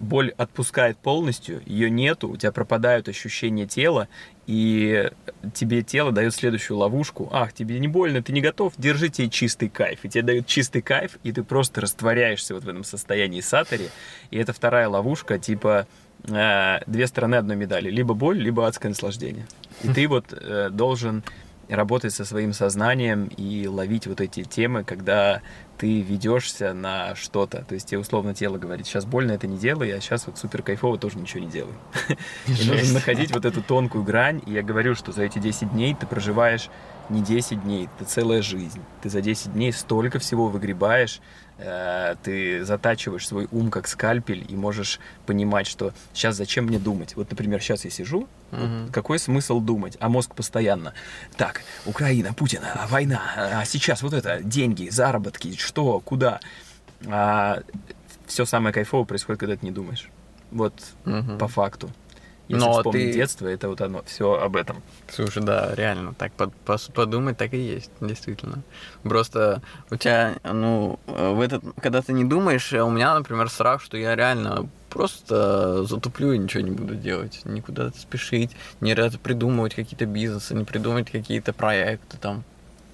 боль отпускает полностью, ее нету, у тебя пропадают ощущения тела, и тебе тело дает следующую ловушку. Ах, тебе не больно, ты не готов, держите чистый кайф. И тебе дают чистый кайф, и ты просто растворяешься вот в этом состоянии сатори. И это вторая ловушка, типа э, две стороны одной медали. Либо боль, либо адское наслаждение. И ты вот э, должен работать со своим сознанием и ловить вот эти темы, когда ты ведешься на что-то. То есть тебе условно тело говорит, сейчас больно, это не делай, а сейчас вот супер кайфово тоже ничего не делай. <laughs> И нужно находить вот эту тонкую грань. И я говорю, что за эти 10 дней ты проживаешь не 10 дней, это целая жизнь. Ты за 10 дней столько всего выгребаешь, ты затачиваешь свой ум как скальпель и можешь понимать, что сейчас зачем мне думать. Вот, например, сейчас я сижу, угу. вот какой смысл думать? А мозг постоянно. Так, Украина, Путин, а война, а сейчас вот это, деньги, заработки, что, куда. А все самое кайфовое происходит, когда ты не думаешь. Вот угу. по факту. Если Но ты... детство, это вот оно, все об этом. Слушай, да, реально, так под, подумать так и есть, действительно. Просто у тебя, ну, в этот, когда ты не думаешь, у меня, например, страх, что я реально просто затуплю и ничего не буду делать. Никуда спешить, не придумывать какие-то бизнесы, не придумывать какие-то проекты там.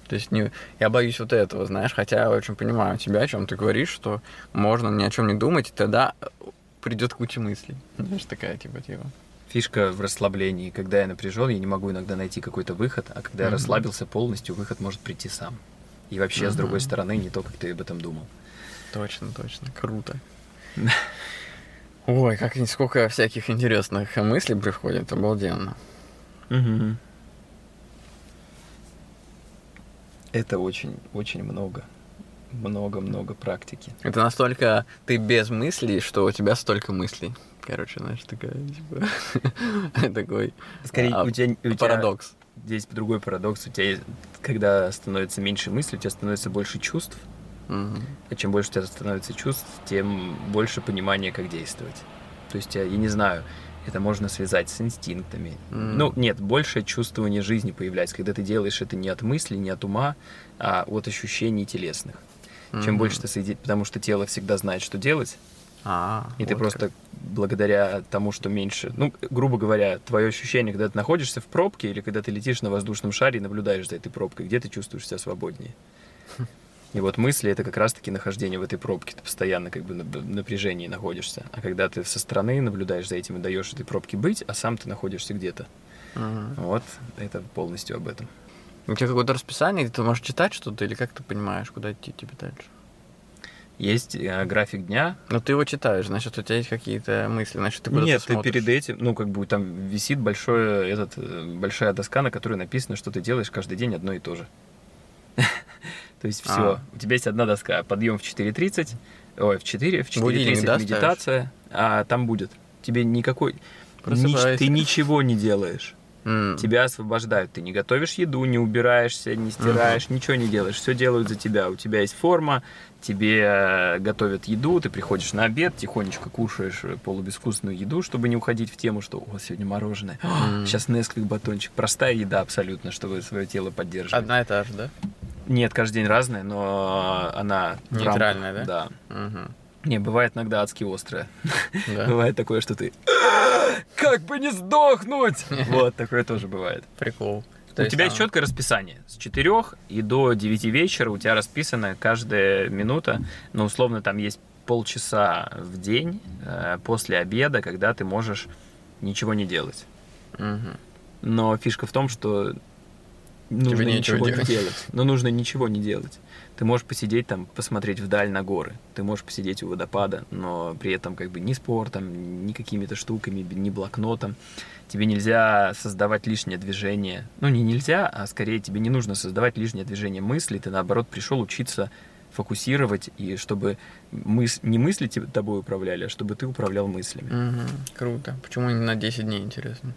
То есть не, я боюсь вот этого, знаешь, хотя я очень понимаю тебя, о чем ты говоришь, что можно ни о чем не думать, и тогда придет куча мыслей. Знаешь, такая типа типа фишка в расслаблении. Когда я напряжен, я не могу иногда найти какой-то выход, а когда mm-hmm. я расслабился полностью, выход может прийти сам. И вообще, mm-hmm. с другой стороны, не то, как ты об этом думал. Точно, точно. Круто. Ой, как сколько всяких интересных мыслей приходит, обалденно. Угу. Это очень, очень много. Много-много практики. Это настолько ты без мыслей, что у тебя столько мыслей. Короче, знаешь, такая, типа, <laughs> такой Скорее, а, у тебя, у тебя парадокс. Здесь другой парадокс. У тебя, есть- когда становится меньше мыслей, у тебя становится больше чувств. Мгм. А чем больше у тебя становится чувств, тем больше понимания, как действовать. То есть, я, я не знаю, это можно связать с инстинктами. М. Ну, нет, больше чувствование жизни появляется, когда ты делаешь это не от мысли, не от ума, а от ощущений телесных. Чем Мгм. больше ты соединишь, потому что тело всегда знает, что делать, А, и ты вот просто как. благодаря тому, что меньше, ну, грубо говоря, твое ощущение, когда ты находишься в пробке или когда ты летишь на воздушном шаре и наблюдаешь за этой пробкой, где ты чувствуешь себя свободнее. <laughs> И вот мысли это как раз-таки нахождение в этой пробке. Ты постоянно как бы на напряжении находишься. А когда ты со стороны наблюдаешь за этим и даешь этой пробке быть, а сам ты находишься где-то. Мгм. Вот это полностью об этом. У тебя какое-то расписание, где ты можешь читать что-то, или как ты понимаешь, куда идти тебе дальше? Есть э, график дня. Ну, ты его читаешь, значит, у тебя есть какие-то мысли, значит, ты Нет, ты смотришь. перед этим, ну, как бы там висит большое, этот, э, большая доска, на которой написано, что ты делаешь каждый день одно и то же. <laughs> То есть все. А. У тебя есть одна доска. Подъем в 4.30, ой, в 4, в Будильник, 4.30 да, медитация, а там будет. Тебе никакой... Ты ничего не делаешь. Тебя освобождают. Ты не готовишь еду, не убираешься, не стираешь, ничего не делаешь. Все делают за тебя. У тебя есть форма, тебе э, готовят еду, ты приходишь на обед, тихонечко кушаешь э, полубезвкусную еду, чтобы не уходить в тему, что «О, сегодня мороженое, сейчас Несквик батончик». Простая еда абсолютно, чтобы свое тело поддерживать. Одна и та же, да? Нет, каждый день разная, но она... в Нейтральная, рамках, да? Да. Мгм. Не, бывает иногда адски острая. Да. Бывает такое, что ты «Как бы не сдохнуть!» Вот, такое тоже бывает. Прикол. у тебя есть четкое расписание. С 4 и до 9 вечера у тебя расписана каждая минута. Но условно там есть полчаса в день э, после обеда, когда ты можешь ничего не делать. Мгм. Но фишка в том, что нужно ничего не делать. делать. Но нужно ничего не делать. Ты можешь посидеть там, посмотреть вдаль на горы. Ты можешь посидеть у водопада, но при этом как бы ни спортом, ни какими-то штуками, ни блокнотом. Тебе нельзя создавать лишнее движение. Ну, не нельзя, а скорее тебе не нужно создавать лишнее движение мысли. Ты, наоборот, пришел учиться фокусировать, и чтобы мыс... не мысли тебе- тобой управляли, а чтобы ты управлял мыслями. Мгм. Круто. Почему не на 10 дней, интересно?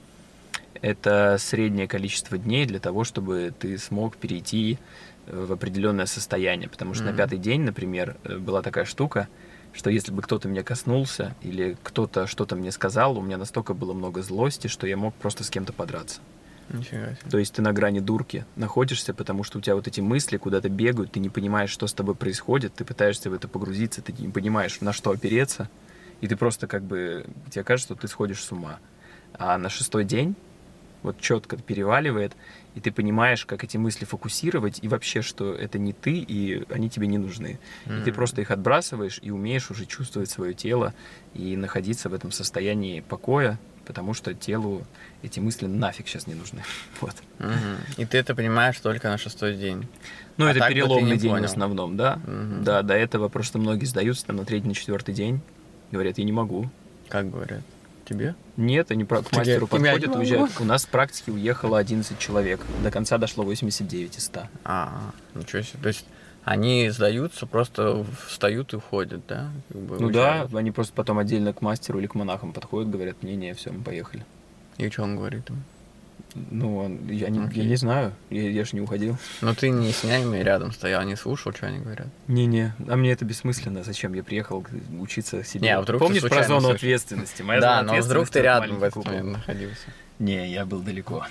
это среднее количество дней для того, чтобы ты смог перейти в определенное состояние. Потому что Мгм. на пятый день, например, э, была такая штука, что если бы кто-то меня коснулся или кто-то что-то мне сказал, у меня настолько было много злости, что я мог просто с кем-то подраться. Нифига себе. То есть ты на грани дурки находишься, потому что у тебя вот эти мысли куда-то бегают, ты не понимаешь, что с тобой происходит, ты пытаешься в это погрузиться, ты не понимаешь, на что опереться, и ты просто как бы, тебе кажется, что ты сходишь с ума. А на шестой день вот четко переваливает, и ты понимаешь, как эти мысли фокусировать, и вообще, что это не ты, и они тебе не нужны. И ты просто их отбрасываешь и умеешь уже чувствовать свое тело и находиться в этом состоянии покоя, потому что телу эти мысли нафиг сейчас не нужны. <laughs> Вот. Мгм. И ты это понимаешь только на шестой день. Ну, А это переломный день понял. в основном, да. Мгм. Да, до этого просто многие сдаются там на третий, на четвертый день. Говорят, я не могу. Как говорят? Тебе? Нет, они к мастеру говоришь, «Я не подходят, могу». уезжают. У нас с практики уехало 11 человек. До конца дошло 89 из 100. А, ничего себе. То есть они сдаются, просто встают и уходят, да? Как бы Ну да, уезжают. они просто потом отдельно к мастеру или к монахам подходят, говорят, не-не, все, мы поехали. И что он говорит им? Ну, он- я, не, я Окей. не знаю, я, я же не уходил. Ну ты не с ними рядом стоял, не слушал, что они говорят. Не-не, а мне это бессмысленно. Зачем я приехал учиться себе? Не, а вдруг ты Помнишь про зону слышал? ответственности? Моя да, зона но вдруг ты рядом в этот момент находился. Не, я был далеко.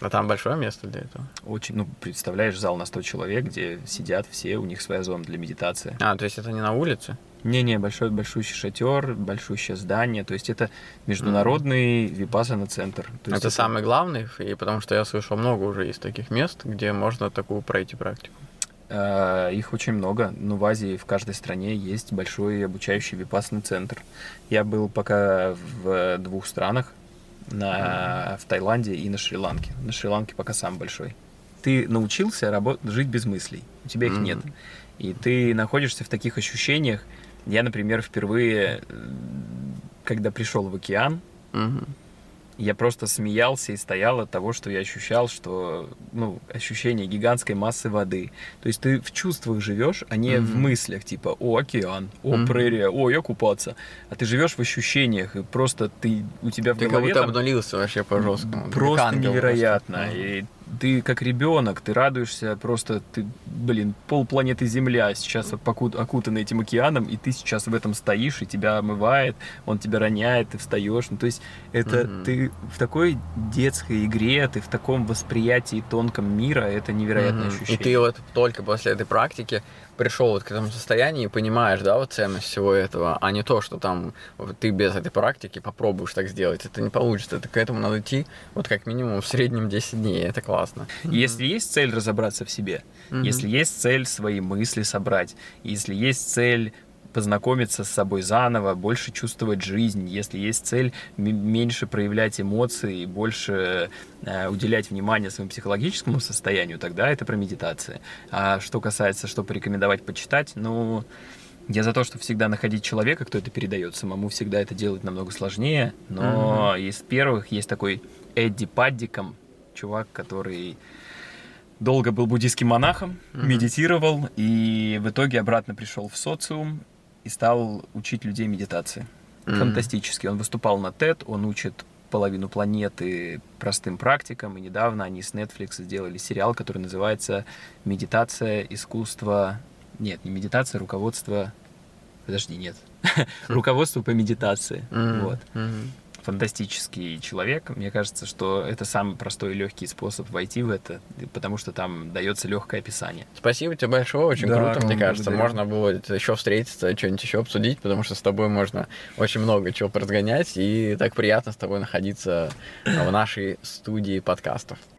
А там большое место для этого? Очень, ну, представляешь, зал на 100 человек, где сидят все, у них своя зона для медитации. А, то есть это не на улице? Не-не, большой, большущий шатер, большущее здание, то есть это международный випасана центр. То есть это, самый главный, и потому что я слышал, много уже есть таких мест, где можно такую пройти практику. Э, Их очень много. Ну, в Азии в каждой стране есть большой обучающий випасный центр. Я был пока в двух странах, на, в Таиланде и на Шри-Ланке. На Шри-Ланке пока сам большой. Ты научился работ- жить без мыслей. У тебя их Мгм. нет. И ты находишься в таких ощущениях. Я, например, впервые, э, когда пришел в океан, Мгм. я просто смеялся и стоял от того, что я ощущал, что, ну, ощущение гигантской массы воды. То есть ты в чувствах живешь, а не mm-hmm. в мыслях, типа, о, океан, о, mm-hmm. прерия, о, я купаться. А ты живешь в ощущениях, и просто ты, у тебя в ты голове... Ты как будто там... обнулился вообще по жесткому. Просто невероятно. Просто. И ты как ребенок, ты радуешься, просто ты, блин, полпланеты Земля сейчас окутана этим океаном, и ты сейчас в этом стоишь, и тебя омывает, он тебя роняет, ты встаешь. Ну, то есть это mm-hmm. ты в такой детской игре, ты в таком восприятии тонком мира, это невероятное mm-hmm. ощущение. И ты вот только после этой практики пришел вот к этому состоянию и понимаешь, да, вот ценность всего этого, а не то, что там вот, ты без этой практики попробуешь так сделать. Это не получится. Это к этому надо идти вот как минимум в среднем 10 дней. Это классно. Если mm-hmm. есть цель разобраться в себе, mm-hmm. если есть цель свои мысли собрать, если есть цель познакомиться с собой заново, больше чувствовать жизнь, если есть цель меньше проявлять эмоции, больше э, уделять внимание своему психологическому состоянию, тогда это про медитацию. А что касается, что порекомендовать почитать, ну, я за то, что всегда находить человека, кто это передает. Самому всегда это делать намного сложнее. Но mm-hmm. из первых есть такой Эдди Паддиком, чувак, который долго был буддийским монахом, mm-hmm. медитировал и в итоге обратно пришел в социум и стал учить людей медитации. Mm-hmm. Фантастически. Он выступал на TED, он учит половину планеты простым практикам, и недавно они с Netflix сделали сериал, который называется «Медитация, искусство...» Нет, не медитация, руководство... Подожди, нет. <laughs> Руководство по медитации. Вот фантастический человек. Мне кажется, что это самый простой и легкий способ войти в это, потому что там дается легкое описание. Спасибо тебе большое, очень да, круто, мне кажется. Благодарю. Можно будет еще встретиться, что-нибудь еще обсудить, потому что с тобой можно очень много чего поразгонять, и так приятно с тобой находиться в нашей студии подкастов.